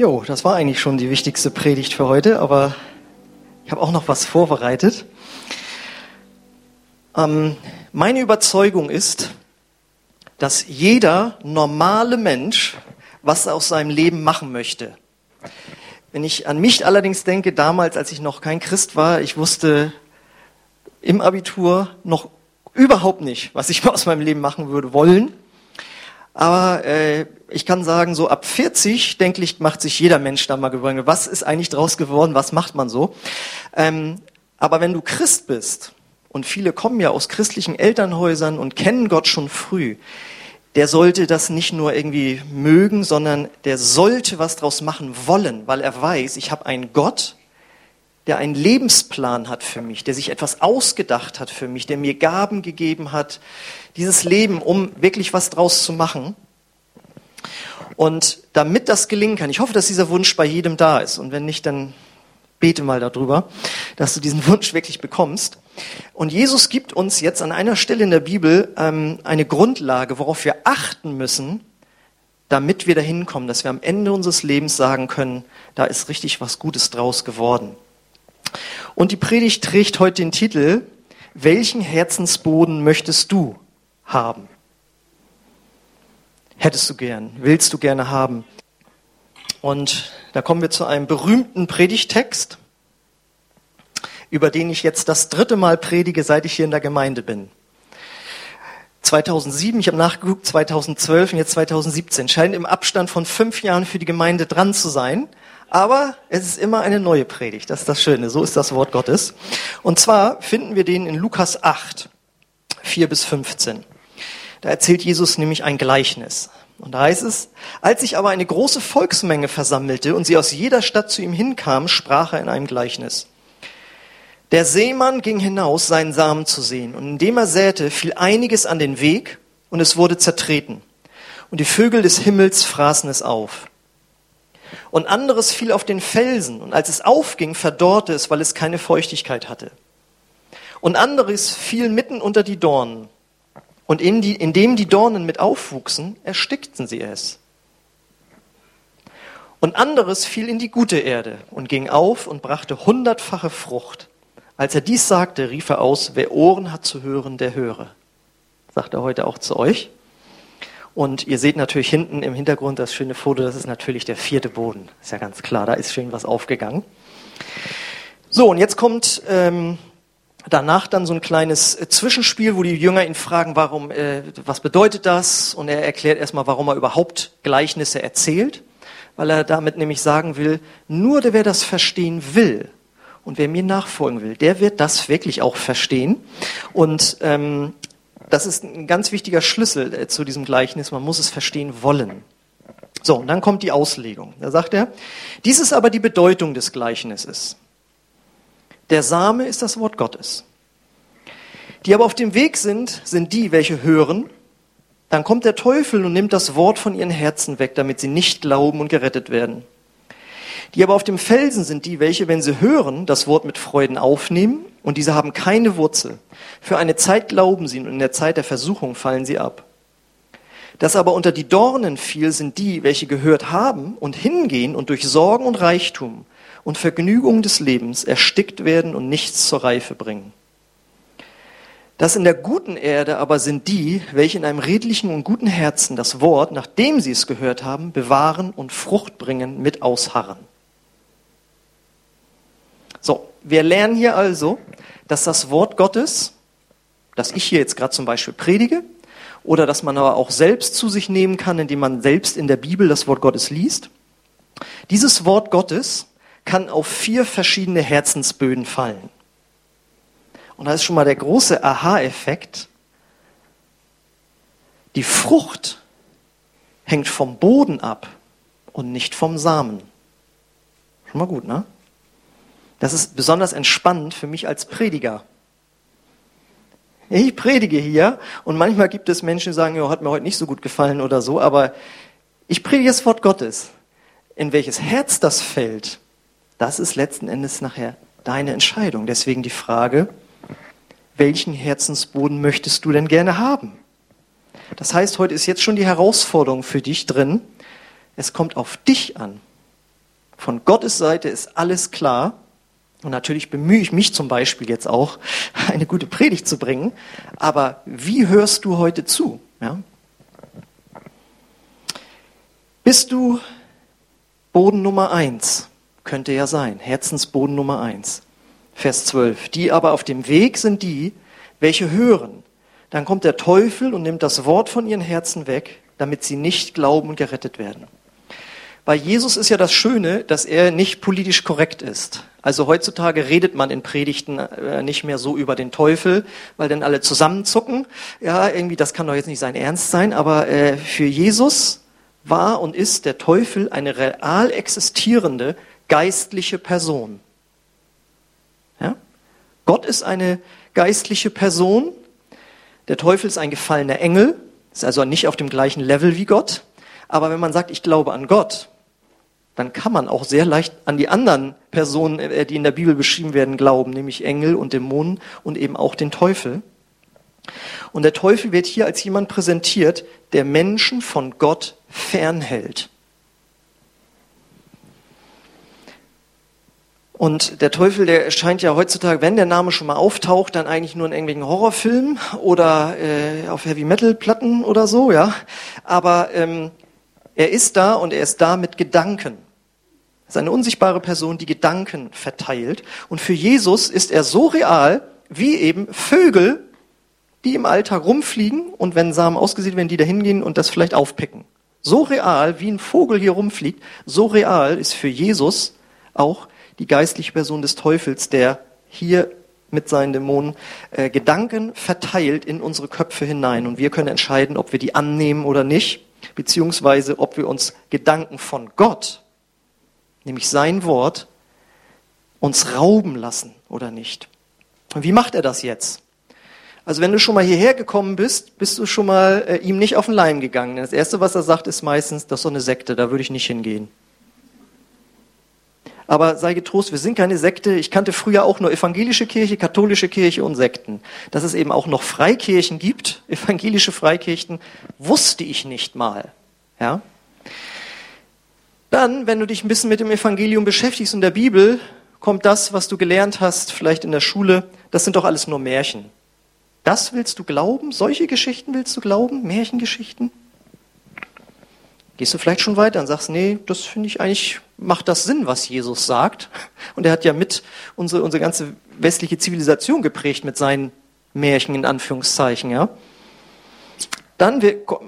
Jo, das war eigentlich schon die wichtigste Predigt für heute, aber ich habe auch noch was vorbereitet. Ähm, meine Überzeugung ist, dass jeder normale Mensch was aus seinem Leben machen möchte. Wenn ich an mich allerdings denke, damals, als ich noch kein Christ war, ich wusste im Abitur noch überhaupt nicht, was ich aus meinem Leben machen würde wollen. Aber äh, ich kann sagen, so ab 40, denke ich, macht sich jeder Mensch da mal Gedanken, was ist eigentlich draus geworden, was macht man so? Ähm, aber wenn du Christ bist, und viele kommen ja aus christlichen Elternhäusern und kennen Gott schon früh, der sollte das nicht nur irgendwie mögen, sondern der sollte was draus machen wollen, weil er weiß, ich habe einen Gott, der einen Lebensplan hat für mich, der sich etwas ausgedacht hat für mich, der mir Gaben gegeben hat, dieses Leben, um wirklich was draus zu machen. Und damit das gelingen kann, ich hoffe, dass dieser Wunsch bei jedem da ist. Und wenn nicht, dann bete mal darüber, dass du diesen Wunsch wirklich bekommst. Und Jesus gibt uns jetzt an einer Stelle in der Bibel ähm, eine Grundlage, worauf wir achten müssen, damit wir dahin kommen, dass wir am Ende unseres Lebens sagen können, da ist richtig was Gutes draus geworden. Und die Predigt trägt heute den Titel, welchen Herzensboden möchtest du haben? Hättest du gern, willst du gerne haben? Und da kommen wir zu einem berühmten Predigtext, über den ich jetzt das dritte Mal predige, seit ich hier in der Gemeinde bin. 2007, ich habe nachgeguckt, 2012 und jetzt 2017. Scheint im Abstand von fünf Jahren für die Gemeinde dran zu sein. Aber es ist immer eine neue Predigt. Das ist das Schöne. So ist das Wort Gottes. Und zwar finden wir den in Lukas 8, 4 bis 15. Da erzählt Jesus nämlich ein Gleichnis. Und da heißt es, als sich aber eine große Volksmenge versammelte und sie aus jeder Stadt zu ihm hinkamen, sprach er in einem Gleichnis. Der Seemann ging hinaus, seinen Samen zu sehen, und indem er säte, fiel einiges an den Weg, und es wurde zertreten. Und die Vögel des Himmels fraßen es auf. Und anderes fiel auf den Felsen, und als es aufging, verdorrte es, weil es keine Feuchtigkeit hatte. Und anderes fiel mitten unter die Dornen, und in die, indem die Dornen mit aufwuchsen, erstickten sie es. Und anderes fiel in die gute Erde und ging auf und brachte hundertfache Frucht. Als er dies sagte, rief er aus, wer Ohren hat zu hören, der höre. Sagt er heute auch zu euch. Und ihr seht natürlich hinten im Hintergrund das schöne Foto, das ist natürlich der vierte Boden. Ist ja ganz klar, da ist schön was aufgegangen. So, und jetzt kommt ähm, danach dann so ein kleines äh, Zwischenspiel, wo die Jünger ihn fragen, warum, äh, was bedeutet das? Und er erklärt erstmal, warum er überhaupt Gleichnisse erzählt, weil er damit nämlich sagen will, nur der, wer das verstehen will, und wer mir nachfolgen will, der wird das wirklich auch verstehen. Und ähm, das ist ein ganz wichtiger Schlüssel äh, zu diesem Gleichnis. Man muss es verstehen wollen. So, und dann kommt die Auslegung. Da sagt er, dies ist aber die Bedeutung des Gleichnisses. Der Same ist das Wort Gottes. Die aber auf dem Weg sind, sind die, welche hören. Dann kommt der Teufel und nimmt das Wort von ihren Herzen weg, damit sie nicht glauben und gerettet werden. Die aber auf dem Felsen sind die, welche, wenn sie hören, das Wort mit Freuden aufnehmen, und diese haben keine Wurzel. Für eine Zeit glauben sie, und in der Zeit der Versuchung fallen sie ab. Das aber unter die Dornen fiel, sind die, welche gehört haben und hingehen und durch Sorgen und Reichtum und Vergnügung des Lebens erstickt werden und nichts zur Reife bringen. Das in der guten Erde aber sind die, welche in einem redlichen und guten Herzen das Wort, nachdem sie es gehört haben, bewahren und Frucht bringen mit Ausharren. Wir lernen hier also, dass das Wort Gottes, das ich hier jetzt gerade zum Beispiel predige, oder dass man aber auch selbst zu sich nehmen kann, indem man selbst in der Bibel das Wort Gottes liest. Dieses Wort Gottes kann auf vier verschiedene Herzensböden fallen. Und da ist schon mal der große Aha-Effekt. Die Frucht hängt vom Boden ab und nicht vom Samen. Schon mal gut, ne? Das ist besonders entspannend für mich als Prediger. Ich predige hier und manchmal gibt es Menschen, die sagen, ja, hat mir heute nicht so gut gefallen oder so, aber ich predige das Wort Gottes. In welches Herz das fällt, das ist letzten Endes nachher deine Entscheidung. Deswegen die Frage, welchen Herzensboden möchtest du denn gerne haben? Das heißt, heute ist jetzt schon die Herausforderung für dich drin. Es kommt auf dich an. Von Gottes Seite ist alles klar. Und natürlich bemühe ich mich zum Beispiel jetzt auch, eine gute Predigt zu bringen. Aber wie hörst du heute zu? Ja? Bist du Boden Nummer eins? Könnte ja sein. Herzensboden Nummer eins. Vers 12. Die aber auf dem Weg sind die, welche hören. Dann kommt der Teufel und nimmt das Wort von ihren Herzen weg, damit sie nicht glauben und gerettet werden. Bei Jesus ist ja das Schöne, dass er nicht politisch korrekt ist. Also heutzutage redet man in Predigten äh, nicht mehr so über den Teufel, weil dann alle zusammenzucken. Ja, irgendwie, das kann doch jetzt nicht sein Ernst sein, aber äh, für Jesus war und ist der Teufel eine real existierende geistliche Person. Ja? Gott ist eine geistliche Person, der Teufel ist ein gefallener Engel, ist also nicht auf dem gleichen Level wie Gott. Aber wenn man sagt, ich glaube an Gott, dann kann man auch sehr leicht an die anderen Personen, äh, die in der Bibel beschrieben werden, glauben, nämlich Engel und Dämonen und eben auch den Teufel. Und der Teufel wird hier als jemand präsentiert, der Menschen von Gott fernhält. Und der Teufel, der erscheint ja heutzutage, wenn der Name schon mal auftaucht, dann eigentlich nur in irgendwelchen Horrorfilmen oder äh, auf Heavy Metal Platten oder so, ja. Aber ähm, er ist da und er ist da mit Gedanken. Er ist eine unsichtbare Person, die Gedanken verteilt. Und für Jesus ist er so real wie eben Vögel, die im Alltag rumfliegen und wenn Samen ausgesät werden, die da hingehen und das vielleicht aufpicken. So real, wie ein Vogel hier rumfliegt, so real ist für Jesus auch die geistliche Person des Teufels, der hier mit seinen Dämonen äh, Gedanken verteilt in unsere Köpfe hinein. Und wir können entscheiden, ob wir die annehmen oder nicht, beziehungsweise ob wir uns Gedanken von Gott, nämlich sein Wort, uns rauben lassen oder nicht. Und wie macht er das jetzt? Also wenn du schon mal hierher gekommen bist, bist du schon mal äh, ihm nicht auf den Leim gegangen. Das Erste, was er sagt, ist meistens, das ist so eine Sekte, da würde ich nicht hingehen. Aber sei getrost, wir sind keine Sekte. Ich kannte früher auch nur evangelische Kirche, katholische Kirche und Sekten. Dass es eben auch noch Freikirchen gibt, evangelische Freikirchen, wusste ich nicht mal. Ja? Dann, wenn du dich ein bisschen mit dem Evangelium beschäftigst und der Bibel, kommt das, was du gelernt hast, vielleicht in der Schule, das sind doch alles nur Märchen. Das willst du glauben? Solche Geschichten willst du glauben? Märchengeschichten? Gehst du vielleicht schon weiter und sagst, nee, das finde ich eigentlich, macht das Sinn, was Jesus sagt. Und er hat ja mit unsere, unsere ganze westliche Zivilisation geprägt mit seinen Märchen in Anführungszeichen, ja. Dann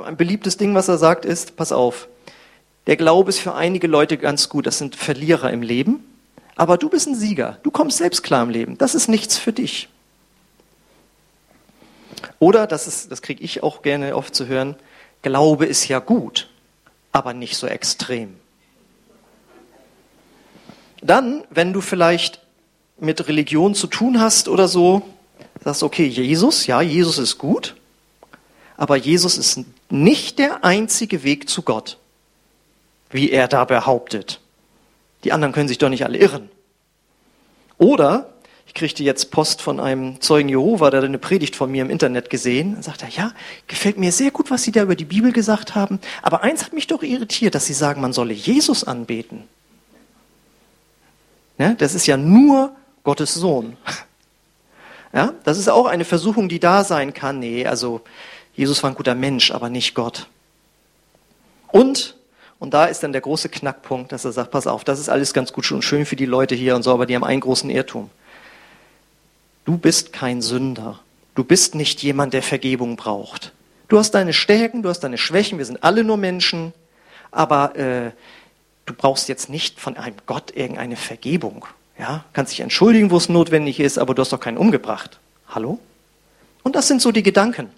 ein beliebtes Ding, was er sagt, ist, pass auf, der Glaube ist für einige Leute ganz gut, das sind Verlierer im Leben, aber du bist ein Sieger, du kommst selbst klar im Leben, das ist nichts für dich. Oder, das, das kriege ich auch gerne oft zu hören, Glaube ist ja gut aber nicht so extrem. Dann, wenn du vielleicht mit Religion zu tun hast oder so, sagst okay, Jesus, ja, Jesus ist gut, aber Jesus ist nicht der einzige Weg zu Gott, wie er da behauptet. Die anderen können sich doch nicht alle irren. Oder ich kriegte jetzt Post von einem Zeugen Jehova, der eine Predigt von mir im Internet gesehen. Dann sagt er, ja, gefällt mir sehr gut, was Sie da über die Bibel gesagt haben. Aber eins hat mich doch irritiert, dass Sie sagen, man solle Jesus anbeten. Ja, das ist ja nur Gottes Sohn. Ja, das ist auch eine Versuchung, die da sein kann. Nee, also Jesus war ein guter Mensch, aber nicht Gott. Und, und da ist dann der große Knackpunkt, dass er sagt, pass auf, das ist alles ganz gut und schön für die Leute hier und so, aber die haben einen großen Irrtum. Du bist kein Sünder. Du bist nicht jemand, der Vergebung braucht. Du hast deine Stärken, du hast deine Schwächen, wir sind alle nur Menschen, aber äh, du brauchst jetzt nicht von einem Gott irgendeine Vergebung. Ja, kannst dich entschuldigen, wo es notwendig ist, aber du hast doch keinen umgebracht. Hallo? Und das sind so die Gedanken.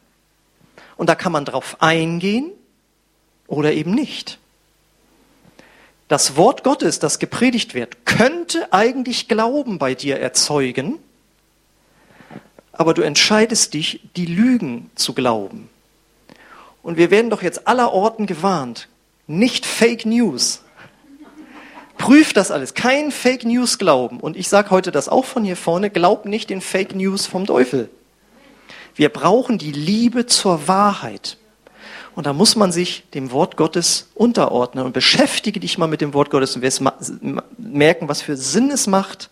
Und da kann man drauf eingehen oder eben nicht. Das Wort Gottes, das gepredigt wird, könnte eigentlich Glauben bei dir erzeugen, aber du entscheidest dich, die Lügen zu glauben. Und wir werden doch jetzt aller Orten gewarnt, nicht Fake News. Prüf das alles, kein Fake News glauben. Und ich sage heute das auch von hier vorne, glaub nicht den Fake News vom Teufel. Wir brauchen die Liebe zur Wahrheit. Und da muss man sich dem Wort Gottes unterordnen und beschäftige dich mal mit dem Wort Gottes und wirst merken, was für Sinn es macht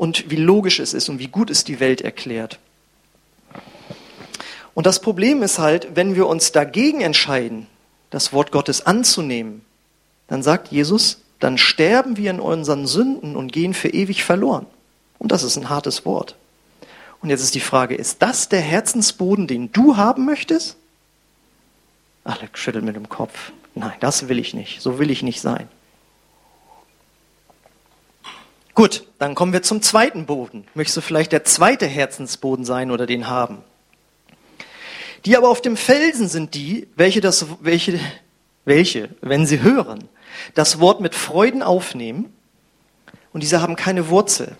und wie logisch es ist und wie gut es die Welt erklärt. Und das Problem ist halt, wenn wir uns dagegen entscheiden, das Wort Gottes anzunehmen, dann sagt Jesus, dann sterben wir in unseren Sünden und gehen für ewig verloren. Und das ist ein hartes Wort. Und jetzt ist die Frage, ist das der Herzensboden, den du haben möchtest? Alex schüttelt mit dem Kopf. Nein, das will ich nicht. So will ich nicht sein. Gut, dann kommen wir zum zweiten Boden. Möchtest du vielleicht der zweite Herzensboden sein oder den haben? Die aber auf dem Felsen sind die, welche das, welche, welche, wenn sie hören, das Wort mit Freuden aufnehmen und diese haben keine Wurzel.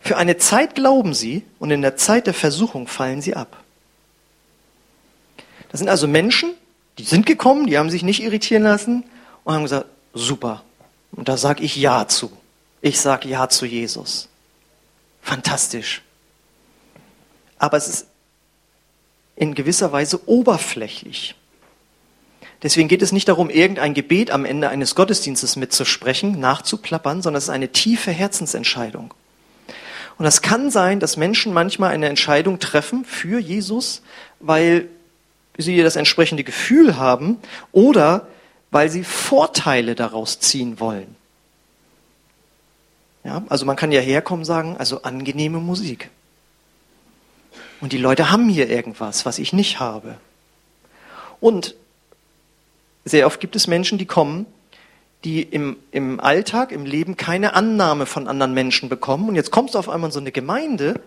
Für eine Zeit glauben sie und in der Zeit der Versuchung fallen sie ab. Das sind also Menschen, die sind gekommen, die haben sich nicht irritieren lassen und haben gesagt, super. Und da sage ich Ja zu. Ich sage Ja zu Jesus. Fantastisch. Aber es ist in gewisser Weise oberflächlich. Deswegen geht es nicht darum, irgendein Gebet am Ende eines Gottesdienstes mitzusprechen, nachzuplappern, sondern es ist eine tiefe Herzensentscheidung. Und es kann sein, dass Menschen manchmal eine Entscheidung treffen für Jesus, weil sie das entsprechende Gefühl haben oder weil sie Vorteile daraus ziehen wollen. Ja, also man kann ja herkommen und sagen, also angenehme Musik. Und die Leute haben hier irgendwas, was ich nicht habe. Und sehr oft gibt es Menschen, die kommen, die im, im Alltag, im Leben keine Annahme von anderen Menschen bekommen. Und jetzt kommst du auf einmal in so eine Gemeinde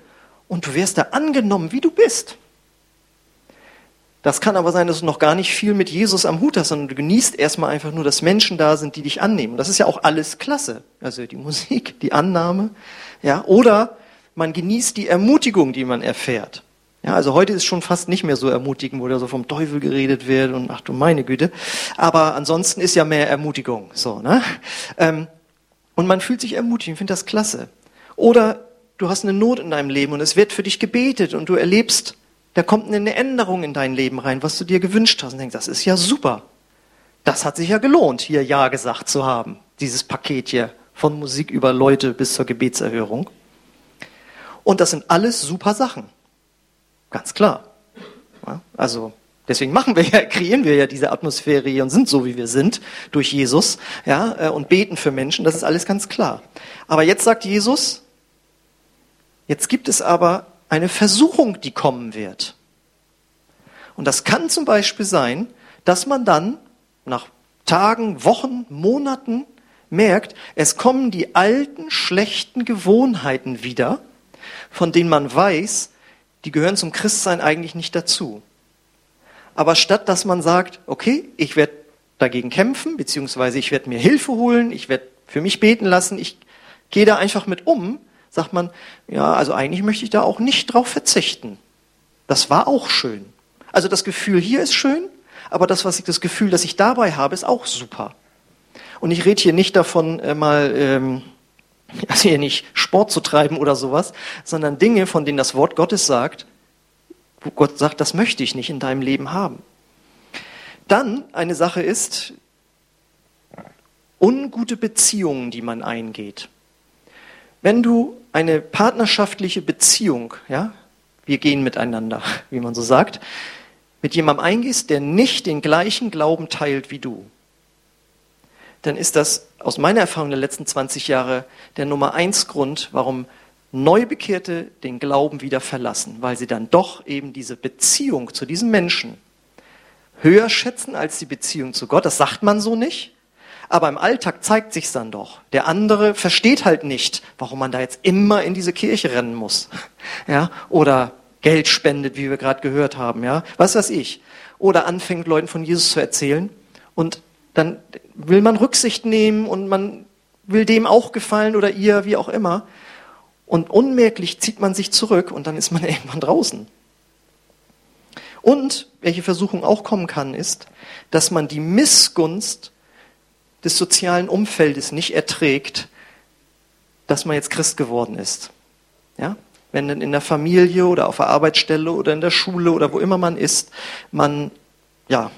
und du wirst da angenommen, wie du bist. Das kann aber sein, dass du noch gar nicht viel mit Jesus am Hut hast, sondern du genießt erstmal einfach nur, dass Menschen da sind, die dich annehmen. Das ist ja auch alles klasse. Also die Musik, die Annahme, ja. Oder man genießt die Ermutigung, die man erfährt. Ja, also heute ist schon fast nicht mehr so ermutigend, wo da so vom Teufel geredet wird und ach du meine Güte. Aber ansonsten ist ja mehr Ermutigung, so, ne? Ähm, und man fühlt sich ermutigt, ich finde das klasse. Oder du hast eine Not in deinem Leben und es wird für dich gebetet und du erlebst da kommt eine Änderung in dein Leben rein, was du dir gewünscht hast und denkst, das ist ja super. Das hat sich ja gelohnt, hier Ja gesagt zu haben. Dieses Paket hier von Musik über Leute bis zur Gebetserhörung. Und das sind alles super Sachen. Ganz klar. Ja, also deswegen machen wir ja, kreieren wir ja diese Atmosphäre hier und sind so, wie wir sind, durch Jesus, ja, äh, und beten für Menschen. Das ist alles ganz klar. Aber jetzt sagt Jesus, jetzt gibt es aber eine Versuchung, die kommen wird. Und das kann zum Beispiel sein, dass man dann nach Tagen, Wochen, Monaten merkt, es kommen die alten, schlechten Gewohnheiten wieder, von denen man weiß, die gehören zum Christsein eigentlich nicht dazu. Aber statt dass man sagt, okay, ich werde dagegen kämpfen, beziehungsweise ich werde mir Hilfe holen, ich werde für mich beten lassen, ich gehe da einfach mit um, sagt man, ja, also eigentlich möchte ich da auch nicht drauf verzichten. Das war auch schön. Also das Gefühl hier ist schön, aber das, was ich, das Gefühl, das ich dabei habe, ist auch super. Und ich rede hier nicht davon, äh, mal, ähm, also hier nicht Sport zu treiben oder sowas, sondern Dinge, von denen das Wort Gottes sagt, wo Gott sagt, das möchte ich nicht in deinem Leben haben. Dann eine Sache ist, ungute Beziehungen, die man eingeht. Wenn du eine partnerschaftliche Beziehung, ja, wir gehen miteinander, wie man so sagt, mit jemandem eingehst, der nicht den gleichen Glauben teilt wie du, dann ist das aus meiner Erfahrung der letzten 20 Jahre der Nummer eins Grund, warum Neubekehrte den Glauben wieder verlassen, weil sie dann doch eben diese Beziehung zu diesem Menschen höher schätzen als die Beziehung zu Gott. Das sagt man so nicht, aber im Alltag zeigt sich's dann doch. Der andere versteht halt nicht, warum man da jetzt immer in diese Kirche rennen muss. Ja, oder Geld spendet, wie wir gerade gehört haben, ja. Was weiß ich. Oder anfängt Leuten von Jesus zu erzählen und dann will man Rücksicht nehmen und man will dem auch gefallen oder ihr, wie auch immer. Und unmerklich zieht man sich zurück und dann ist man irgendwann draußen. Und welche Versuchung auch kommen kann, ist, dass man die Missgunst des sozialen Umfeldes nicht erträgt, dass man jetzt Christ geworden ist. Ja? Wenn dann in der Familie oder auf der Arbeitsstelle oder in der Schule oder wo immer man ist, man ja,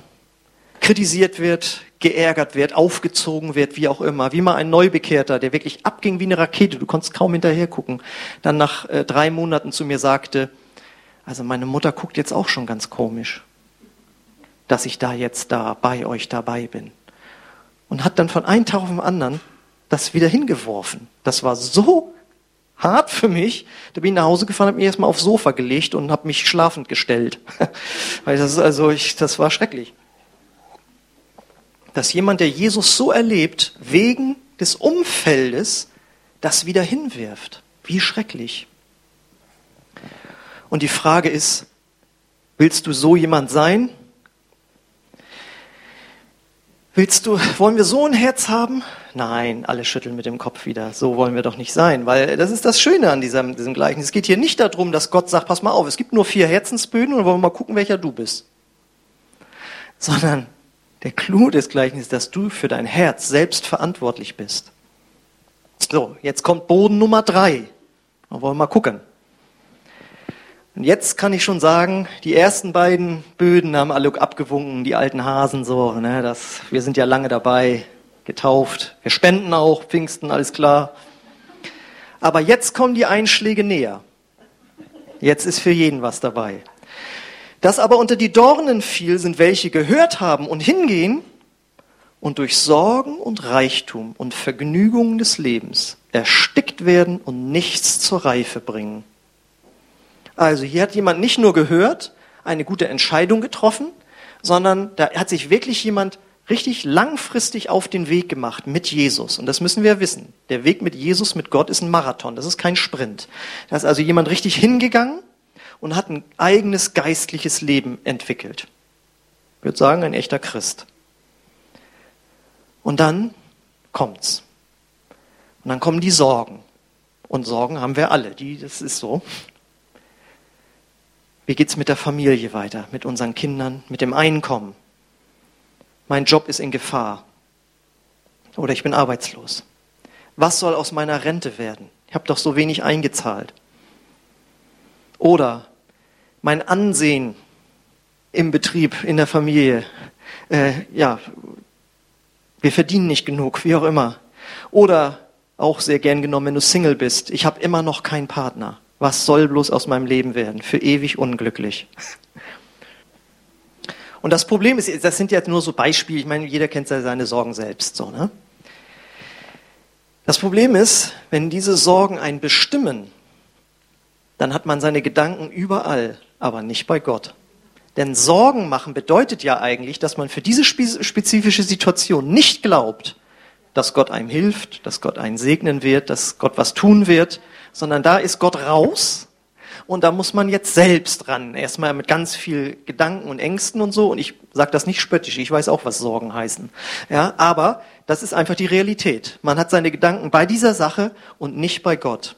kritisiert wird, geärgert wird, aufgezogen wird, wie auch immer. Wie mal ein Neubekehrter, der wirklich abging wie eine Rakete, du konntest kaum hinterher gucken, dann nach äh, drei Monaten zu mir sagte, also meine Mutter guckt jetzt auch schon ganz komisch, dass ich da jetzt da bei euch dabei bin. Und hat dann von einem Tag auf den anderen das wieder hingeworfen. Das war so hart für mich. Da bin ich nach Hause gefahren, habe mich erstmal aufs Sofa gelegt und habe mich schlafend gestellt. Weil das also, ich, das war schrecklich. Dass jemand, der Jesus so erlebt, wegen des Umfeldes das wieder hinwirft. Wie schrecklich. Und die Frage ist, willst du so jemand sein? Willst du, wollen wir so ein Herz haben? Nein, alle schütteln mit dem Kopf wieder. So wollen wir doch nicht sein, weil das ist das Schöne an diesem, diesem Gleichnis. Es geht hier nicht darum, dass Gott sagt, pass mal auf, es gibt nur vier Herzensböden und wollen wir mal gucken, welcher du bist. Sondern der Clou des Gleichnisses ist, dass du für dein Herz selbst verantwortlich bist. So, jetzt kommt Boden Nummer drei. Da wollen wir mal gucken. Und jetzt kann ich schon sagen, die ersten beiden Böden haben alle abgewunken, die alten Hasen so. Ne, das, wir sind ja lange dabei, getauft. Wir spenden auch, Pfingsten, alles klar. Aber jetzt kommen die Einschläge näher. Jetzt ist für jeden was dabei. Das aber unter die Dornen fiel, sind welche gehört haben und hingehen und durch Sorgen und Reichtum und Vergnügungen des Lebens erstickt werden und nichts zur Reife bringen. Also hier hat jemand nicht nur gehört, eine gute Entscheidung getroffen, sondern da hat sich wirklich jemand richtig langfristig auf den Weg gemacht mit Jesus. Und das müssen wir wissen. Der Weg mit Jesus, mit Gott ist ein Marathon, das ist kein Sprint. Da ist also jemand richtig hingegangen und hat ein eigenes geistliches Leben entwickelt. Ich würde sagen, ein echter Christ. Und dann kommt's. Und dann kommen die Sorgen. Und Sorgen haben wir alle, die, das ist so. Wie geht's mit der Familie weiter, mit unseren Kindern, mit dem Einkommen? Mein Job ist in Gefahr. Oder ich bin arbeitslos. Was soll aus meiner Rente werden? Ich habe doch so wenig eingezahlt. Oder mein Ansehen im Betrieb, in der Familie. Äh, ja, wir verdienen nicht genug, wie auch immer. Oder auch sehr gern genommen, wenn du Single bist. Ich habe immer noch keinen Partner. Was soll bloß aus meinem Leben werden? Für ewig unglücklich. Und das Problem ist, das sind ja nur so Beispiele, ich meine, jeder kennt seine Sorgen selbst, so, ne? Das Problem ist, wenn diese Sorgen einen bestimmen, dann hat man seine Gedanken überall, aber nicht bei Gott. Denn Sorgen machen bedeutet ja eigentlich, dass man für diese spezifische Situation nicht glaubt, dass Gott einem hilft, dass Gott einen segnen wird, dass Gott was tun wird, sondern da ist Gott raus und da muss man jetzt selbst ran. Erstmal mit ganz viel Gedanken und Ängsten und so. Und ich sage das nicht spöttisch, ich weiß auch, was Sorgen heißen. Ja, aber das ist einfach die Realität. Man hat seine Gedanken bei dieser Sache und nicht bei Gott.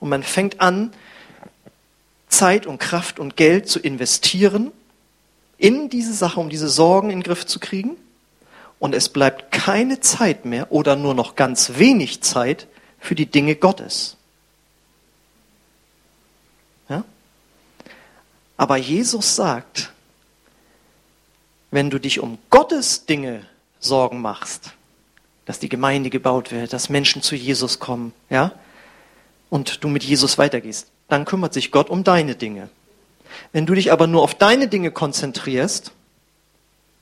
Und man fängt an, Zeit und Kraft und Geld zu investieren in diese Sache, um diese Sorgen in den Griff zu kriegen. Und es bleibt keine Zeit mehr oder nur noch ganz wenig Zeit für die Dinge Gottes. Ja? Aber Jesus sagt, wenn du dich um Gottes Dinge Sorgen machst, dass die Gemeinde gebaut wird, dass Menschen zu Jesus kommen, ja, und du mit Jesus weitergehst, dann kümmert sich Gott um deine Dinge. Wenn du dich aber nur auf deine Dinge konzentrierst,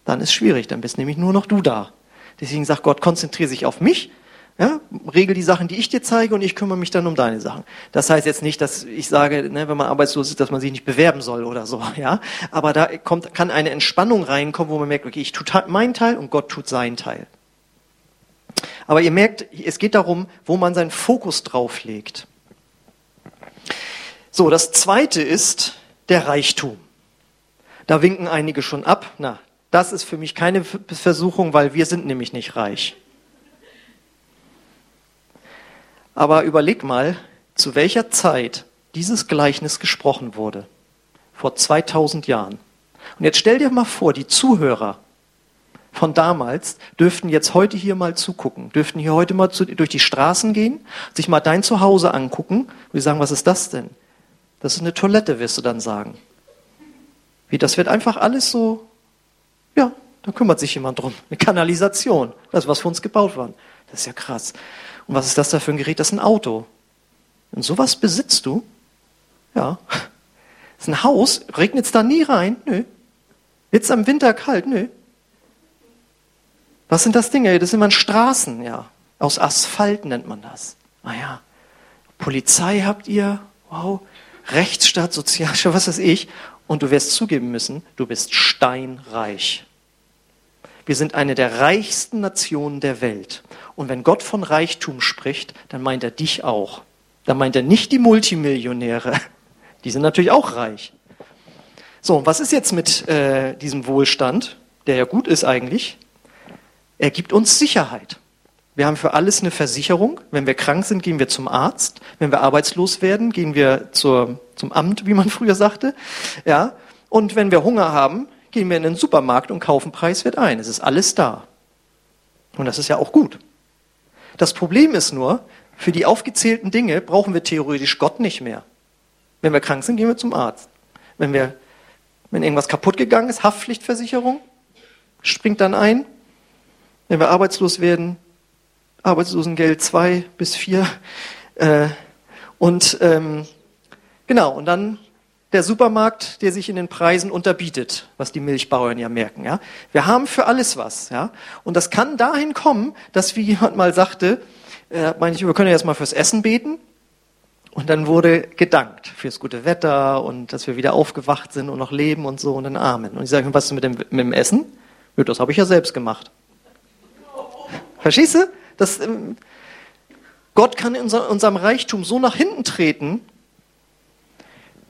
dann ist schwierig, dann bist nämlich nur noch du da. Deswegen sagt Gott, konzentriere sich auf mich ja, regel die Sachen, die ich dir zeige und ich kümmere mich dann um deine Sachen. Das heißt jetzt nicht, dass ich sage, ne, wenn man arbeitslos ist, dass man sich nicht bewerben soll oder so, ja. Aber da kommt, kann eine Entspannung reinkommen, wo man merkt, okay, ich tue meinen Teil und Gott tut seinen Teil. Aber ihr merkt, es geht darum, wo man seinen Fokus drauf legt. So, das zweite ist der Reichtum. Da winken einige schon ab. Na, das ist für mich keine Versuchung, weil wir sind nämlich nicht reich. Aber überleg mal, zu welcher Zeit dieses Gleichnis gesprochen wurde. Vor 2000 Jahren. Und jetzt stell dir mal vor, die Zuhörer von damals dürften jetzt heute hier mal zugucken, dürften hier heute mal zu, durch die Straßen gehen, sich mal dein Zuhause angucken und sagen, was ist das denn? Das ist eine Toilette, wirst du dann sagen. Wie, das wird einfach alles so, ja, Da kümmert sich jemand drum. Eine Kanalisation. Das was für uns gebaut worden. Das ist ja krass. Und was ist das da für ein Gerät? Das ist ein Auto. Und sowas besitzt du? Ja. Das ist ein Haus. Regnet es da nie rein? Nö. Wird es am Winter kalt? Nö. Was sind das Dinge? Das sind immer Straßen, ja. Aus Asphalt nennt man das. Ah ja. Polizei habt ihr? Wow. Rechtsstaat, Sozialstaat, was weiß ich. Und du wirst zugeben müssen, du bist steinreich. Wir sind eine der reichsten Nationen der Welt. Und wenn Gott von Reichtum spricht, dann meint er dich auch. Dann meint er nicht die Multimillionäre. Die sind natürlich auch reich. So, und was ist jetzt mit äh, diesem Wohlstand, der ja gut ist eigentlich? Er gibt uns Sicherheit. Wir haben für alles eine Versicherung. Wenn wir krank sind, gehen wir zum Arzt. Wenn wir arbeitslos werden, gehen wir zur, zum Amt, wie man früher sagte. Ja. Und wenn wir Hunger haben, gehen wir in den Supermarkt und kaufen preiswert ein. Es ist alles da. Und das ist ja auch gut. Das Problem ist nur, für die aufgezählten Dinge brauchen wir theoretisch Gott nicht mehr. Wenn wir krank sind, gehen wir zum Arzt. Wenn wir, wenn irgendwas kaputt gegangen ist, Haftpflichtversicherung springt dann ein. Wenn wir arbeitslos werden, Arbeitslosengeld zwei bis vier. Äh, und ähm, genau, und dann der Supermarkt, der sich in den Preisen unterbietet, was die Milchbauern ja merken. Ja? Wir haben für alles was. Ja? Und das kann dahin kommen, dass, wie jemand mal sagte, äh, meine ich, wir können ja erstmal fürs Essen beten. Und dann wurde gedankt fürs gute Wetter und dass wir wieder aufgewacht sind und noch leben und so und dann Amen. Und ich sage, was ist mit dem, mit dem Essen? Ja, das habe ich ja selbst gemacht. Verstehst du? Das, ähm, Gott kann in unser, unserem Reichtum so nach hinten treten,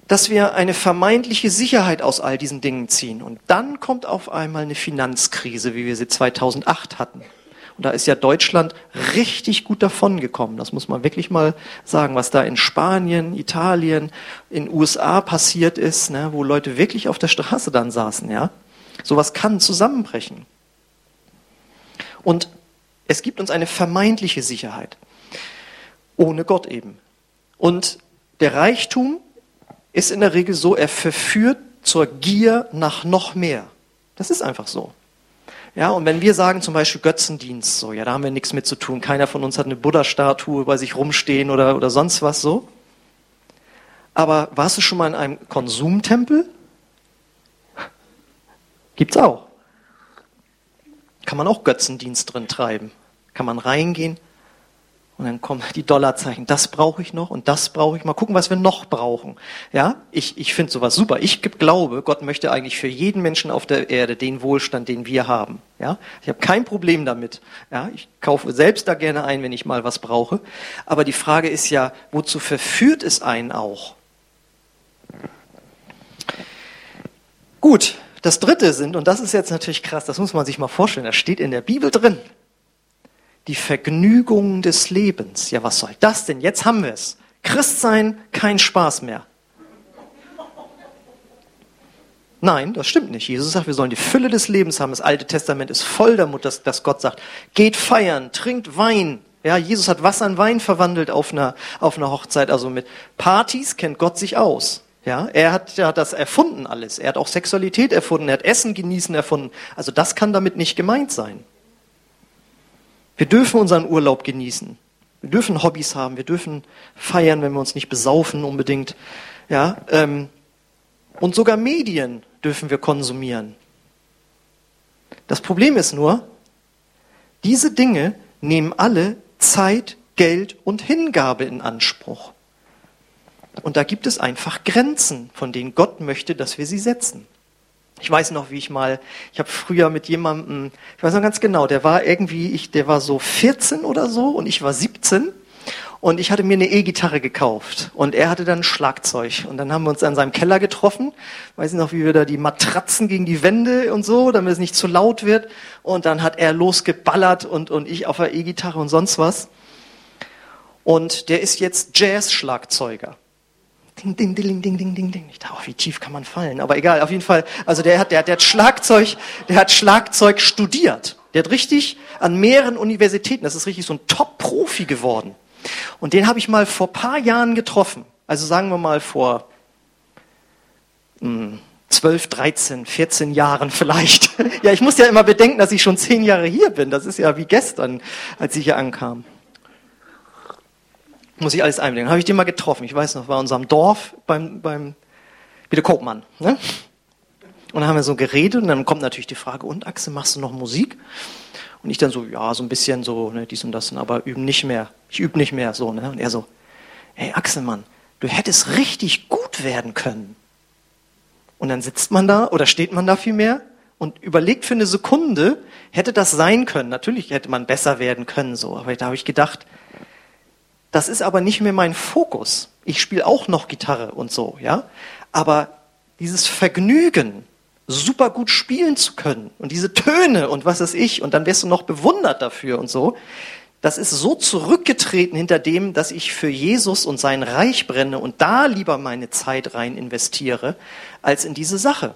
dass wir eine vermeintliche Sicherheit aus all diesen Dingen ziehen. Und dann kommt auf einmal eine Finanzkrise, wie wir sie 2008 hatten. Und da ist ja Deutschland richtig gut davongekommen. Das muss man wirklich mal sagen, was da in Spanien, Italien, in USA passiert ist, ne, wo Leute wirklich auf der Straße dann saßen. Ja, sowas kann zusammenbrechen. Und es gibt uns eine vermeintliche Sicherheit. Ohne Gott eben. Und der Reichtum ist in der Regel so, er verführt zur Gier nach noch mehr. Das ist einfach so. Ja, und wenn wir sagen zum Beispiel Götzendienst, so, ja, da haben wir nichts mit zu tun. Keiner von uns hat eine Buddha-Statue bei sich rumstehen oder, oder sonst was so. Aber warst du schon mal in einem Konsumtempel? Gibt's auch. Kann man auch Götzendienst drin treiben. Kann man reingehen und dann kommen die Dollarzeichen. Das brauche ich noch und das brauche ich. Mal gucken, was wir noch brauchen. Ja, ich, ich finde sowas super. Ich glaube, Gott möchte eigentlich für jeden Menschen auf der Erde den Wohlstand, den wir haben. Ja, ich habe kein Problem damit. Ja, ich kaufe selbst da gerne ein, wenn ich mal was brauche. Aber die Frage ist ja, wozu verführt es einen auch? Gut, das dritte sind, und das ist jetzt natürlich krass, das muss man sich mal vorstellen, das steht in der Bibel drin. Die Vergnügung des Lebens. Ja, was soll das denn? Jetzt haben wir es. Christsein, kein Spaß mehr. Nein, das stimmt nicht. Jesus sagt, wir sollen die Fülle des Lebens haben. Das Alte Testament ist voll damit, dass, dass Gott sagt, geht feiern, trinkt Wein. Ja, Jesus hat Wasser in Wein verwandelt auf einer, auf einer Hochzeit. Also mit Partys kennt Gott sich aus. Ja, er hat ja das erfunden alles. Er hat auch Sexualität erfunden, er hat Essen genießen erfunden. Also das kann damit nicht gemeint sein. Wir dürfen unseren Urlaub genießen. Wir dürfen Hobbys haben, wir dürfen feiern, wenn wir uns nicht besaufen unbedingt. Ja, ähm, und sogar Medien dürfen wir konsumieren. Das Problem ist nur, diese Dinge nehmen alle Zeit, Geld und Hingabe in Anspruch. Und da gibt es einfach Grenzen, von denen Gott möchte, dass wir sie setzen. Ich weiß noch, wie ich mal, ich habe früher mit jemandem, ich weiß noch ganz genau, der war irgendwie, ich, der war so 14 oder so und ich war 17 und ich hatte mir eine E-Gitarre gekauft und er hatte dann Schlagzeug und dann haben wir uns an seinem Keller getroffen, weiß ich noch, wie wir da die Matratzen gegen die Wände und so, damit es nicht zu laut wird und dann hat er losgeballert und, und ich auf der E-Gitarre und sonst was und der ist jetzt Jazz-Schlagzeuger. Ding, ding, ding, ding, ding, ding, ding. Ich dachte, oh, wie tief kann man fallen? Aber egal, auf jeden Fall. Also der hat, der, der hat Schlagzeug, der hat Schlagzeug studiert. Der hat richtig an mehreren Universitäten, das ist richtig so ein Top-Profi geworden. Und den habe ich mal vor paar Jahren getroffen. Also sagen wir mal vor mh, hm, 12, 13, 14 Jahren vielleicht. ja, ich muss ja immer bedenken, dass ich schon zehn Jahre hier bin. Das ist ja wie gestern, als ich hier ankam. Muss ich alles einbedenken. Habe ich den mal getroffen. Ich weiß noch, war in unserem Dorf beim, beim Bitte Koopmann. Ne? Und dann haben wir so geredet und dann kommt natürlich die Frage, und Axel, machst du noch Musik? Und ich dann so, ja, so ein bisschen so, ne, dies und das, aber üben nicht mehr. Ich übe nicht mehr so. Ne? Und er so, hey Axel, Mann, du hättest richtig gut werden können. Und dann sitzt man da oder steht man da vielmehr und überlegt für eine Sekunde, hätte das sein können. Natürlich hätte man besser werden können, so. Aber da habe ich gedacht, das ist aber nicht mehr mein Fokus. Ich spiele auch noch Gitarre und so, ja. Aber dieses Vergnügen, super gut spielen zu können und diese Töne und was ist ich und dann wirst du noch bewundert dafür und so, das ist so zurückgetreten hinter dem, dass ich für Jesus und sein Reich brenne und da lieber meine Zeit rein investiere, als in diese Sache.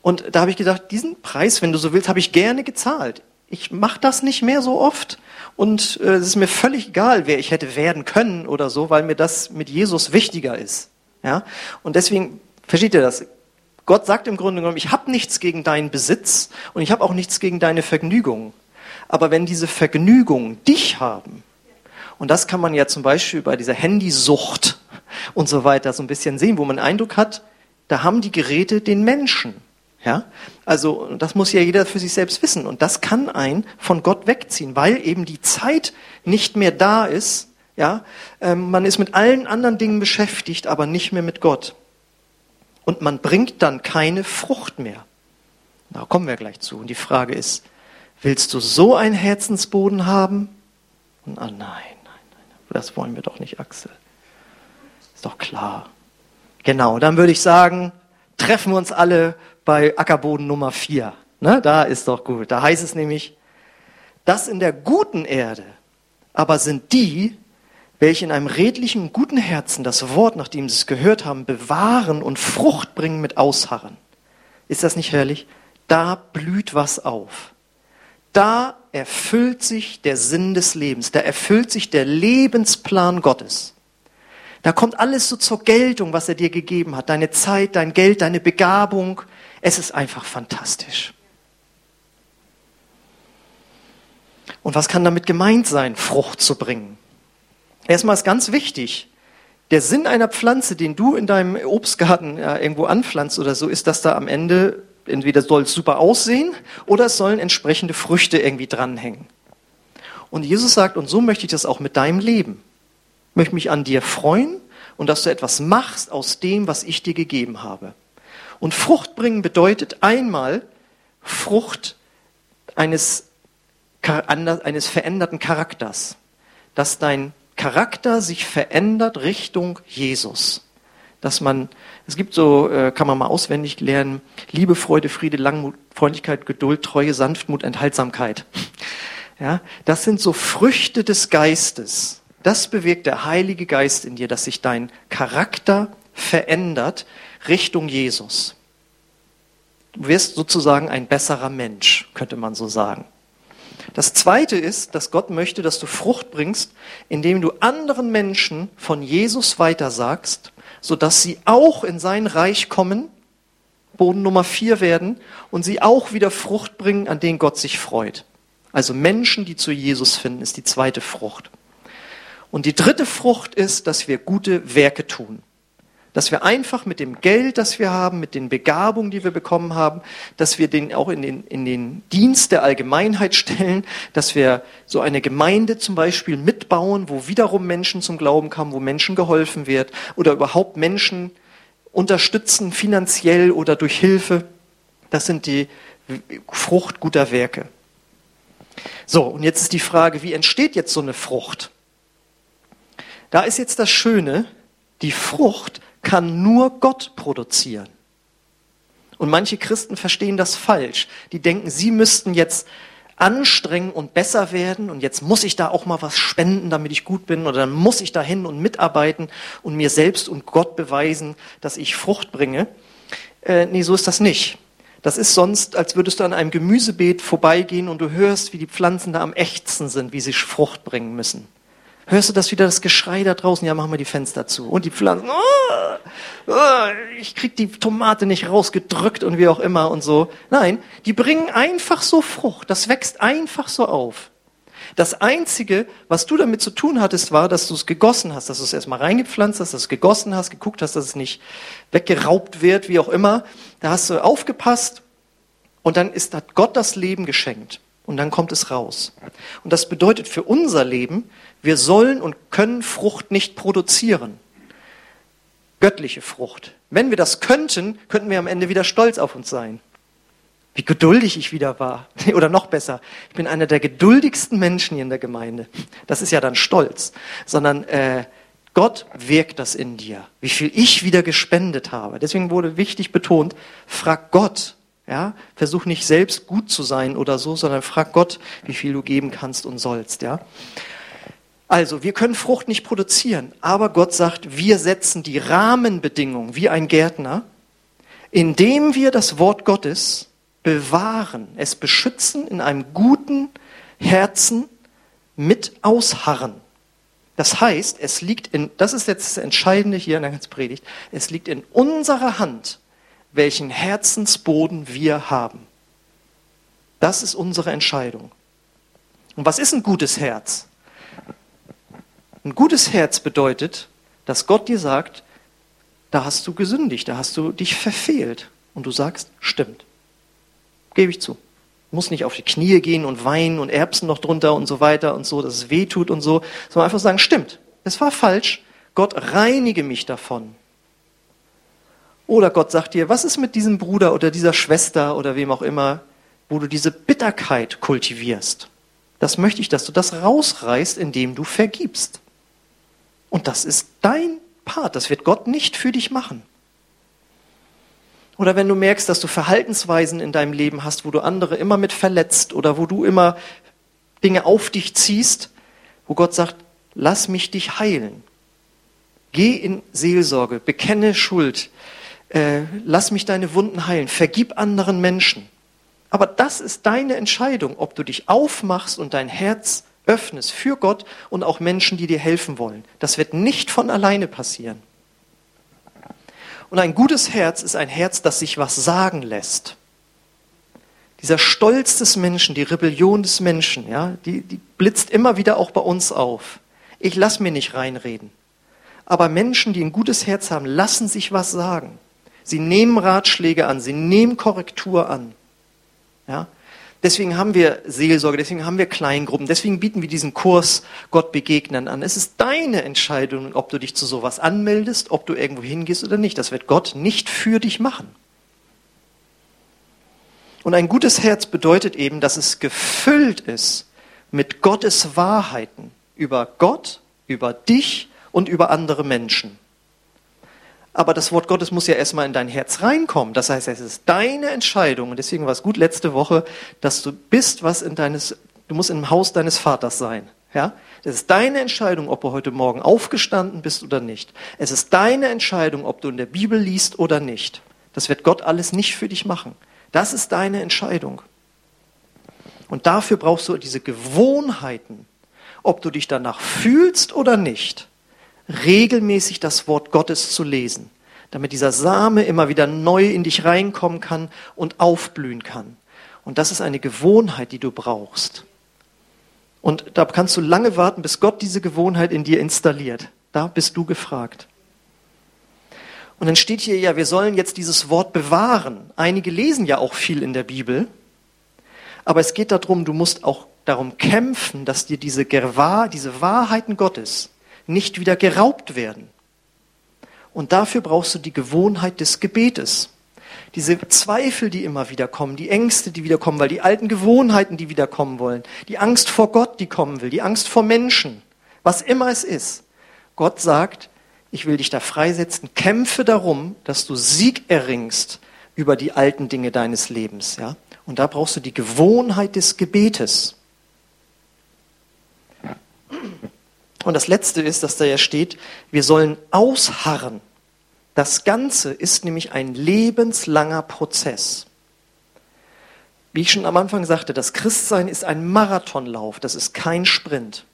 Und da habe ich gedacht, diesen Preis, wenn du so willst, habe ich gerne gezahlt. Ich mache das nicht mehr so oft und äh, es ist mir völlig egal, wer ich hätte werden können oder so, weil mir das mit Jesus wichtiger ist. Ja? Und deswegen, versteht ihr das? Gott sagt im Grunde genommen, ich habe nichts gegen deinen Besitz und ich habe auch nichts gegen deine Vergnügungen. Aber wenn diese Vergnügungen dich haben, und das kann man ja zum Beispiel bei dieser Handysucht und so weiter so ein bisschen sehen, wo man den Eindruck hat, da haben die Geräte den Menschen. Ja? Also, das muss ja jeder für sich selbst wissen. Und das kann einen von Gott wegziehen, weil eben die Zeit nicht mehr da ist. Ja? Ähm, man ist mit allen anderen Dingen beschäftigt, aber nicht mehr mit Gott. Und man bringt dann keine Frucht mehr. Da kommen wir gleich zu. Und die Frage ist, Willst du so einen Herzensboden haben? Und, ah, nein, nein, nein, das wollen wir doch nicht, Axel. Ist doch klar. Genau, dann würde ich sagen, treffen wir uns alle bei Ackerboden Nummer 4. Ne, da ist doch gut. Da heißt es nämlich, das in der guten Erde aber sind die, welche in einem redlichen, guten Herzen das Wort, nachdem sie es gehört haben, bewahren und Frucht bringen mit Ausharren. Ist das nicht herrlich? Da blüht was auf da erfüllt sich der Sinn des Lebens, da erfüllt sich der Lebensplan Gottes. Da kommt alles so zur Geltung, was er dir gegeben hat. Deine Zeit, dein Geld, deine Begabung. Es ist einfach fantastisch. Und was kann damit gemeint sein, Frucht zu bringen? Erstmal ist ganz wichtig, der Sinn einer Pflanze, den du in deinem Obstgarten ja, irgendwo anpflanzt oder so, ist, dass da am Ende entweder soll es super aussehen oder es sollen entsprechende Früchte irgendwie dranhängen. Und Jesus sagt, und so möchte ich das auch mit deinem Leben. Ich möchte mich an dir freuen und dass du etwas machst aus dem, was ich dir gegeben habe. Und Frucht bringen bedeutet einmal Frucht eines, eines veränderten Charakters. Dass dein Charakter sich verändert Richtung Jesus dass man, es gibt so, äh, kann man mal auswendig lernen, Liebe, Freude, Friede, Langmut, Freundlichkeit, Geduld, Treue, Sanftmut, Enthaltsamkeit. Ja, das sind so Früchte des Geistes. Das bewirkt der Heilige Geist in dir, dass sich dein Charakter verändert Richtung Jesus. Du wirst sozusagen ein besserer Mensch, könnte man so sagen. Das zweite ist, dass Gott möchte, dass du Frucht bringst, indem du anderen Menschen von Jesus weitersagst sodass sie auch in sein Reich kommen, Boden Nummer vier werden und sie auch wieder Frucht bringen, an denen Gott sich freut. Also Menschen, die zu Jesus finden, ist die zweite Frucht. Und die dritte Frucht ist, dass wir gute Werke tun dass wir einfach mit dem Geld, das wir haben, mit den Begabungen, die wir bekommen haben, dass wir den auch in den, in den Dienst der Allgemeinheit stellen, dass wir so eine Gemeinde zum Beispiel mitbauen, wo wiederum Menschen zum Glauben kommen, wo Menschen geholfen wird oder überhaupt Menschen unterstützen, finanziell oder durch Hilfe. Das sind die Frucht guter Werke. So, und jetzt ist die Frage, wie entsteht jetzt so eine Frucht? Da ist jetzt das Schöne, die Frucht kann nur Gott produzieren. Und manche Christen verstehen das falsch. Die denken, sie müssten jetzt anstrengen und besser werden und jetzt muss ich da auch mal was spenden, damit ich gut bin oder dann muss ich da hin und mitarbeiten und mir selbst und Gott beweisen, dass ich Frucht bringe. Äh, nee, so ist das nicht. Das ist sonst, als würdest du an einem Gemüsebeet vorbeigehen und du hörst, wie die Pflanzen da am ächzen sind, wie sie Frucht bringen müssen. Hörst du das wieder, das Geschrei da draußen? Ja, machen wir die Fenster zu. Und die Pflanzen, oh, oh, ich krieg die Tomate nicht rausgedrückt und wie auch immer und so. Nein, die bringen einfach so Frucht. Das wächst einfach so auf. Das Einzige, was du damit zu tun hattest, war, dass du es gegossen hast, dass du es erstmal reingepflanzt hast, dass du es gegossen hast, geguckt hast, dass es nicht weggeraubt wird, wie auch immer. Da hast du aufgepasst und dann ist, hat Gott das Leben geschenkt. Und dann kommt es raus. Und das bedeutet für unser Leben, wir sollen und können Frucht nicht produzieren. Göttliche Frucht. Wenn wir das könnten, könnten wir am Ende wieder stolz auf uns sein. Wie geduldig ich wieder war. Oder noch besser, ich bin einer der geduldigsten Menschen hier in der Gemeinde. Das ist ja dann Stolz. Sondern äh, Gott wirkt das in dir. Wie viel ich wieder gespendet habe. Deswegen wurde wichtig betont, frag Gott. Ja, versuch nicht selbst gut zu sein oder so, sondern frag Gott, wie viel du geben kannst und sollst. Ja. Also, wir können Frucht nicht produzieren, aber Gott sagt, wir setzen die Rahmenbedingungen wie ein Gärtner, indem wir das Wort Gottes bewahren, es beschützen in einem guten Herzen mit Ausharren. Das heißt, es liegt in, das ist jetzt das Entscheidende hier in der ganzen Predigt, es liegt in unserer Hand, welchen Herzensboden wir haben. Das ist unsere Entscheidung. Und was ist ein gutes Herz? Ein gutes Herz bedeutet, dass Gott dir sagt, da hast du gesündigt, da hast du dich verfehlt. Und du sagst, stimmt. Gebe ich zu. Muss nicht auf die Knie gehen und weinen und Erbsen noch drunter und so weiter und so, dass es weh tut und so, sondern einfach sagen, stimmt. Es war falsch. Gott reinige mich davon. Oder Gott sagt dir, was ist mit diesem Bruder oder dieser Schwester oder wem auch immer, wo du diese Bitterkeit kultivierst? Das möchte ich, dass du das rausreißt, indem du vergibst. Und das ist dein Part. Das wird Gott nicht für dich machen. Oder wenn du merkst, dass du Verhaltensweisen in deinem Leben hast, wo du andere immer mit verletzt oder wo du immer Dinge auf dich ziehst, wo Gott sagt, lass mich dich heilen. Geh in Seelsorge, bekenne Schuld, äh, lass mich deine Wunden heilen, vergib anderen Menschen. Aber das ist deine Entscheidung, ob du dich aufmachst und dein Herz öffnest für Gott und auch Menschen, die dir helfen wollen. Das wird nicht von alleine passieren. Und ein gutes Herz ist ein Herz, das sich was sagen lässt. Dieser Stolz des Menschen, die Rebellion des Menschen, ja, die, die blitzt immer wieder auch bei uns auf. Ich lass mir nicht reinreden. Aber Menschen, die ein gutes Herz haben, lassen sich was sagen. Sie nehmen Ratschläge an, sie nehmen Korrektur an. Ja? Deswegen haben wir Seelsorge, deswegen haben wir Kleingruppen, deswegen bieten wir diesen Kurs Gott begegnen an. Es ist deine Entscheidung, ob du dich zu sowas anmeldest, ob du irgendwo hingehst oder nicht. Das wird Gott nicht für dich machen. Und ein gutes Herz bedeutet eben, dass es gefüllt ist mit Gottes Wahrheiten über Gott, über dich und über andere Menschen. Aber das Wort Gottes muss ja erstmal in dein Herz reinkommen. Das heißt, es ist deine Entscheidung. Und deswegen war es gut letzte Woche, dass du bist, was in deines, du musst im Haus deines Vaters sein. Ja? Es ist deine Entscheidung, ob du heute Morgen aufgestanden bist oder nicht. Es ist deine Entscheidung, ob du in der Bibel liest oder nicht. Das wird Gott alles nicht für dich machen. Das ist deine Entscheidung. Und dafür brauchst du diese Gewohnheiten, ob du dich danach fühlst oder nicht regelmäßig das Wort Gottes zu lesen, damit dieser Same immer wieder neu in dich reinkommen kann und aufblühen kann. Und das ist eine Gewohnheit, die du brauchst. Und da kannst du lange warten, bis Gott diese Gewohnheit in dir installiert. Da bist du gefragt. Und dann steht hier ja, wir sollen jetzt dieses Wort bewahren. Einige lesen ja auch viel in der Bibel. Aber es geht darum, du musst auch darum kämpfen, dass dir diese, diese Wahrheiten Gottes, nicht wieder geraubt werden. Und dafür brauchst du die Gewohnheit des Gebetes. Diese Zweifel, die immer wieder kommen, die Ängste, die wieder kommen, weil die alten Gewohnheiten, die wieder kommen wollen, die Angst vor Gott, die kommen will, die Angst vor Menschen, was immer es ist. Gott sagt, ich will dich da freisetzen, kämpfe darum, dass du Sieg erringst über die alten Dinge deines Lebens, ja? Und da brauchst du die Gewohnheit des Gebetes. Und das Letzte ist, dass da ja steht, wir sollen ausharren. Das Ganze ist nämlich ein lebenslanger Prozess. Wie ich schon am Anfang sagte, das Christsein ist ein Marathonlauf, das ist kein Sprint.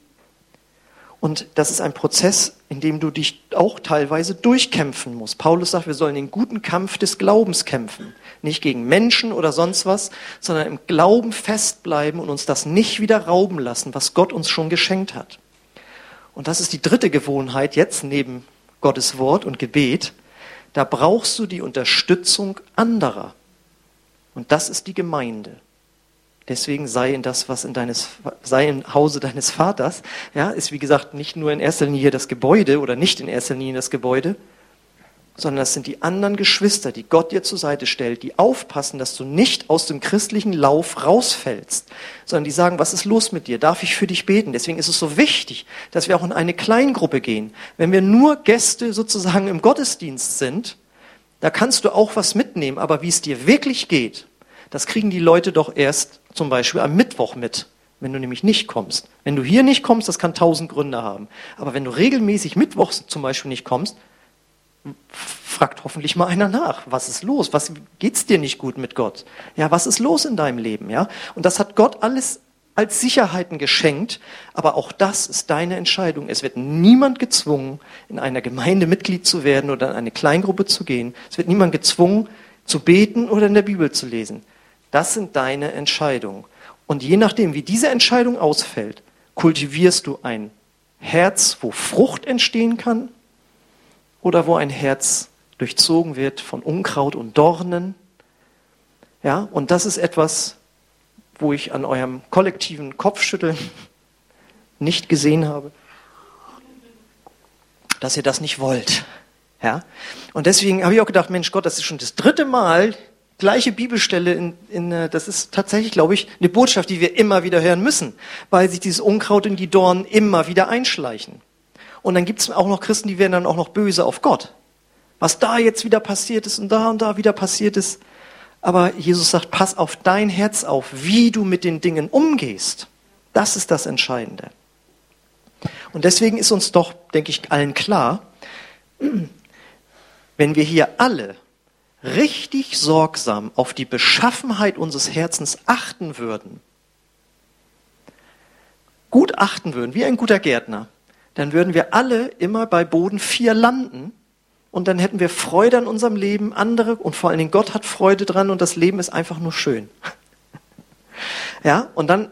Und das ist ein Prozess, in dem du dich auch teilweise durchkämpfen musst. Paulus sagt, wir sollen den guten Kampf des Glaubens kämpfen. Nicht gegen Menschen oder sonst was, sondern im Glauben festbleiben und uns das nicht wieder rauben lassen, was Gott uns schon geschenkt hat. Und das ist die dritte Gewohnheit jetzt neben Gottes Wort und Gebet. Da brauchst du die Unterstützung anderer. Und das ist die Gemeinde. Deswegen sei in das, was in deines, sei im Hause deines Vaters. Ja, ist wie gesagt nicht nur in erster Linie das Gebäude oder nicht in erster Linie das Gebäude, sondern das sind die anderen Geschwister, die Gott dir zur Seite stellt, die aufpassen, dass du nicht aus dem christlichen Lauf rausfällst, sondern die sagen, was ist los mit dir? Darf ich für dich beten? Deswegen ist es so wichtig, dass wir auch in eine Kleingruppe gehen. Wenn wir nur Gäste sozusagen im Gottesdienst sind, da kannst du auch was mitnehmen, aber wie es dir wirklich geht, das kriegen die Leute doch erst zum Beispiel am Mittwoch mit, wenn du nämlich nicht kommst. Wenn du hier nicht kommst, das kann tausend Gründe haben. Aber wenn du regelmäßig Mittwochs zum Beispiel nicht kommst, fragt hoffentlich mal einer nach. Was ist los? Was geht's dir nicht gut mit Gott? Ja, was ist los in deinem Leben? Ja, und das hat Gott alles als Sicherheiten geschenkt, aber auch das ist deine Entscheidung. Es wird niemand gezwungen, in einer Gemeinde Mitglied zu werden oder in eine Kleingruppe zu gehen. Es wird niemand gezwungen, zu beten oder in der Bibel zu lesen. Das sind deine Entscheidungen. Und je nachdem, wie diese Entscheidung ausfällt, kultivierst du ein Herz, wo Frucht entstehen kann oder wo ein Herz durchzogen wird von Unkraut und Dornen. Ja, und das ist etwas, wo ich an eurem kollektiven Kopfschütteln nicht gesehen habe, dass ihr das nicht wollt. Ja? Und deswegen habe ich auch gedacht, Mensch Gott, das ist schon das dritte Mal, gleiche Bibelstelle, in, in, äh, das ist tatsächlich, glaube ich, eine Botschaft, die wir immer wieder hören müssen, weil sich dieses Unkraut in die Dornen immer wieder einschleichen. Und dann gibt es auch noch Christen, die werden dann auch noch böse auf Gott. Was da jetzt wieder passiert ist und da und da wieder passiert ist. Aber Jesus sagt, pass auf dein Herz auf, wie du mit den Dingen umgehst. Das ist das Entscheidende. Und deswegen ist uns doch, denke ich, allen klar, wenn wir hier alle richtig sorgsam auf die Beschaffenheit unseres Herzens achten würden, gut achten würden, wie ein guter Gärtner, dann würden wir alle immer bei Boden 4 landen und dann hätten wir Freude an unserem Leben, andere und vor allen Dingen Gott hat Freude dran und das Leben ist einfach nur schön. Ja, und dann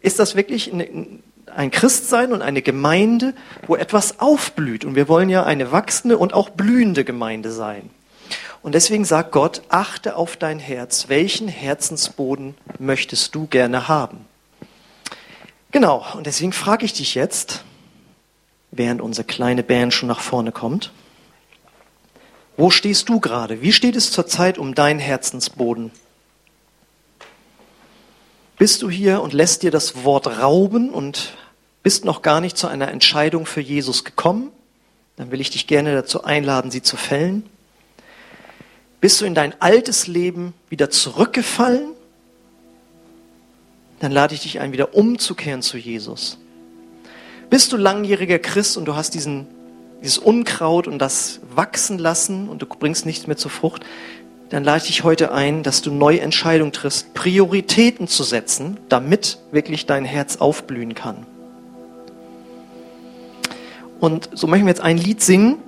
ist das wirklich ein Christsein und eine Gemeinde, wo etwas aufblüht. Und wir wollen ja eine wachsende und auch blühende Gemeinde sein. Und deswegen sagt Gott, achte auf dein Herz. Welchen Herzensboden möchtest du gerne haben? Genau, und deswegen frage ich dich jetzt, während unsere kleine Band schon nach vorne kommt, wo stehst du gerade? Wie steht es zurzeit um deinen Herzensboden? Bist du hier und lässt dir das Wort rauben und bist noch gar nicht zu einer Entscheidung für Jesus gekommen? Dann will ich dich gerne dazu einladen, sie zu fällen. Bist du in dein altes Leben wieder zurückgefallen? Dann lade ich dich ein, wieder umzukehren zu Jesus. Bist du langjähriger Christ und du hast diesen, dieses Unkraut und das wachsen lassen und du bringst nichts mehr zur Frucht? Dann lade ich dich heute ein, dass du neue Entscheidungen triffst, Prioritäten zu setzen, damit wirklich dein Herz aufblühen kann. Und so möchten wir jetzt ein Lied singen,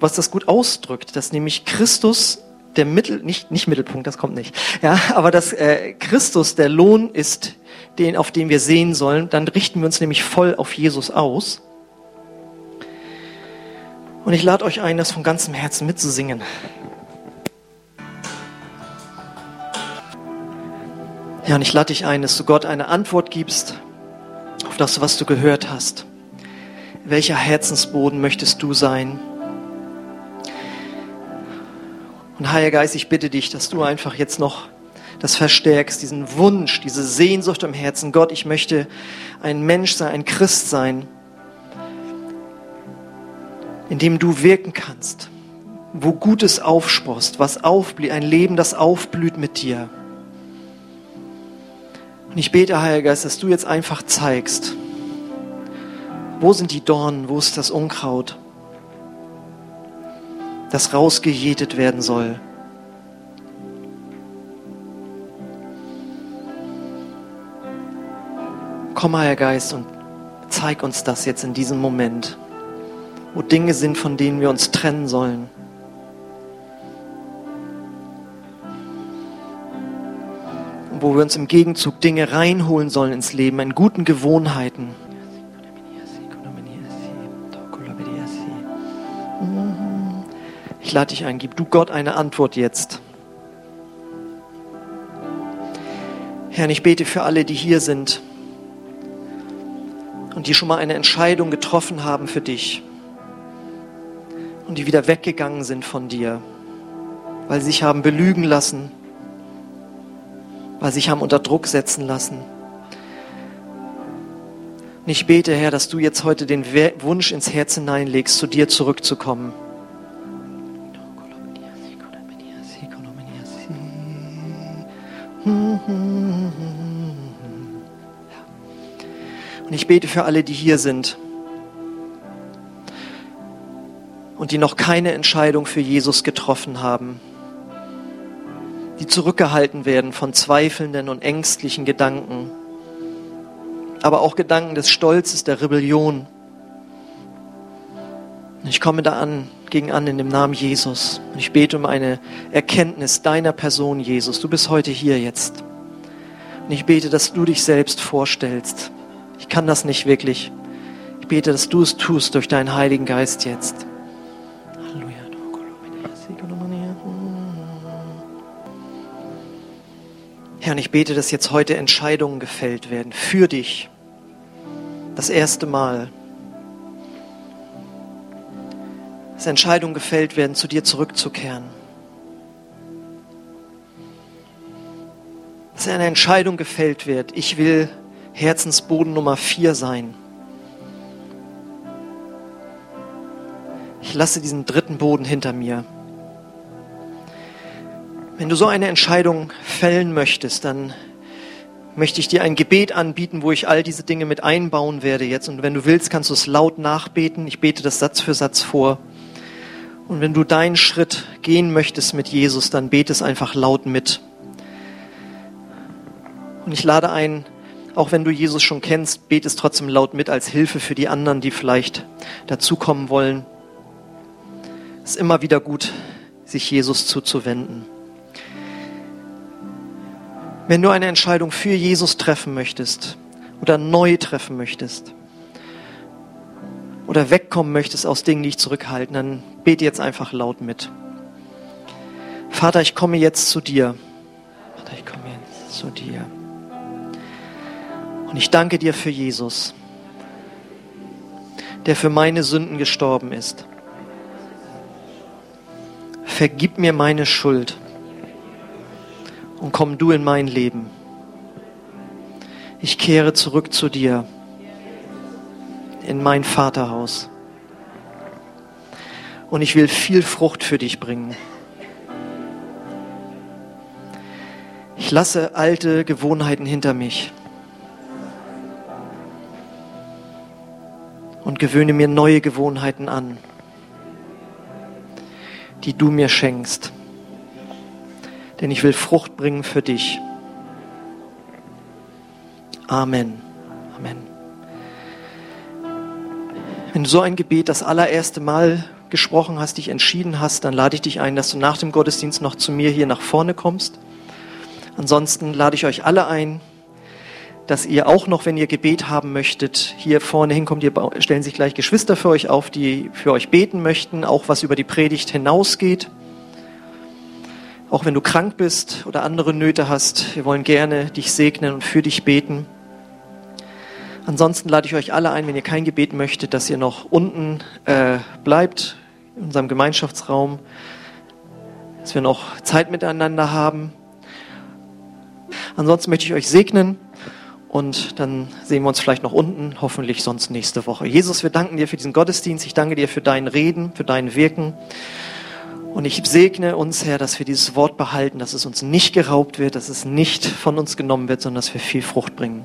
was das gut ausdrückt, dass nämlich Christus der Mittel, nicht, nicht Mittelpunkt, das kommt nicht. Ja, aber dass äh, Christus der Lohn ist, den, auf den wir sehen sollen, dann richten wir uns nämlich voll auf Jesus aus. Und ich lade euch ein, das von ganzem Herzen mitzusingen. Ja, und ich lade dich ein, dass du Gott eine Antwort gibst auf das, was du gehört hast. Welcher Herzensboden möchtest du sein? Und Heiliger Geist, ich bitte dich, dass du einfach jetzt noch das verstärkst, diesen Wunsch, diese Sehnsucht im Herzen. Gott, ich möchte ein Mensch sein, ein Christ sein, in dem du wirken kannst, wo Gutes aufsprost, was aufblüht, ein Leben, das aufblüht mit dir. Und ich bete, Heiliger Geist, dass du jetzt einfach zeigst, wo sind die Dornen, wo ist das Unkraut? das rausgejätet werden soll. Komm, Heiliger Geist, und Zeig uns das jetzt in diesem Moment, wo Dinge sind, von denen wir uns trennen sollen. Und wo wir uns im Gegenzug Dinge reinholen sollen ins Leben, in guten Gewohnheiten. Ich lade dich ein, gib du Gott eine Antwort jetzt. Herr, ich bete für alle, die hier sind und die schon mal eine Entscheidung getroffen haben für dich und die wieder weggegangen sind von dir, weil sie sich haben belügen lassen, weil sie sich haben unter Druck setzen lassen. Und ich bete, Herr, dass du jetzt heute den Wunsch ins Herz hineinlegst, zu dir zurückzukommen. Ich bete für alle, die hier sind und die noch keine Entscheidung für Jesus getroffen haben, die zurückgehalten werden von zweifelnden und ängstlichen Gedanken, aber auch Gedanken des Stolzes, der Rebellion. Ich komme da an, gegen an in dem Namen Jesus. Und ich bete um eine Erkenntnis deiner Person, Jesus. Du bist heute hier jetzt. Und ich bete, dass du dich selbst vorstellst. Ich kann das nicht wirklich. Ich bete, dass du es tust durch deinen Heiligen Geist jetzt. Herr, und ich bete, dass jetzt heute Entscheidungen gefällt werden für dich. Das erste Mal. dass Entscheidungen gefällt werden, zu dir zurückzukehren. Dass eine Entscheidung gefällt wird, ich will Herzensboden Nummer vier sein. Ich lasse diesen dritten Boden hinter mir. Wenn du so eine Entscheidung fällen möchtest, dann möchte ich dir ein Gebet anbieten, wo ich all diese Dinge mit einbauen werde jetzt. Und wenn du willst, kannst du es laut nachbeten. Ich bete das Satz für Satz vor. Und wenn du deinen Schritt gehen möchtest mit Jesus, dann bete es einfach laut mit. Und ich lade ein, auch wenn du Jesus schon kennst, bete es trotzdem laut mit als Hilfe für die anderen, die vielleicht dazukommen wollen. Es ist immer wieder gut, sich Jesus zuzuwenden. Wenn du eine Entscheidung für Jesus treffen möchtest oder neu treffen möchtest, oder wegkommen möchtest aus Dingen, die dich zurückhalten, dann bete jetzt einfach laut mit. Vater, ich komme jetzt zu dir. Vater, ich komme jetzt zu dir. Und ich danke dir für Jesus, der für meine Sünden gestorben ist. Vergib mir meine Schuld und komm du in mein Leben. Ich kehre zurück zu dir in mein Vaterhaus. Und ich will viel Frucht für dich bringen. Ich lasse alte Gewohnheiten hinter mich und gewöhne mir neue Gewohnheiten an, die du mir schenkst. Denn ich will Frucht bringen für dich. Amen. Amen. Wenn du so ein Gebet das allererste Mal gesprochen hast, dich entschieden hast, dann lade ich dich ein, dass du nach dem Gottesdienst noch zu mir hier nach vorne kommst. Ansonsten lade ich euch alle ein, dass ihr auch noch, wenn ihr Gebet haben möchtet, hier vorne hinkommt. Hier stellen sich gleich Geschwister für euch auf, die für euch beten möchten, auch was über die Predigt hinausgeht. Auch wenn du krank bist oder andere Nöte hast, wir wollen gerne dich segnen und für dich beten. Ansonsten lade ich euch alle ein, wenn ihr kein Gebet möchtet, dass ihr noch unten äh, bleibt, in unserem Gemeinschaftsraum, dass wir noch Zeit miteinander haben. Ansonsten möchte ich euch segnen und dann sehen wir uns vielleicht noch unten, hoffentlich sonst nächste Woche. Jesus, wir danken dir für diesen Gottesdienst. Ich danke dir für dein Reden, für dein Wirken. Und ich segne uns, Herr, dass wir dieses Wort behalten, dass es uns nicht geraubt wird, dass es nicht von uns genommen wird, sondern dass wir viel Frucht bringen.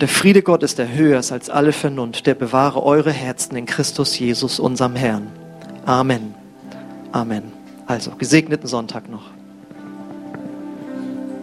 Der Friede Gottes, der höher ist als alle Vernunft, der bewahre eure Herzen in Christus Jesus, unserem Herrn. Amen. Amen. Also, gesegneten Sonntag noch.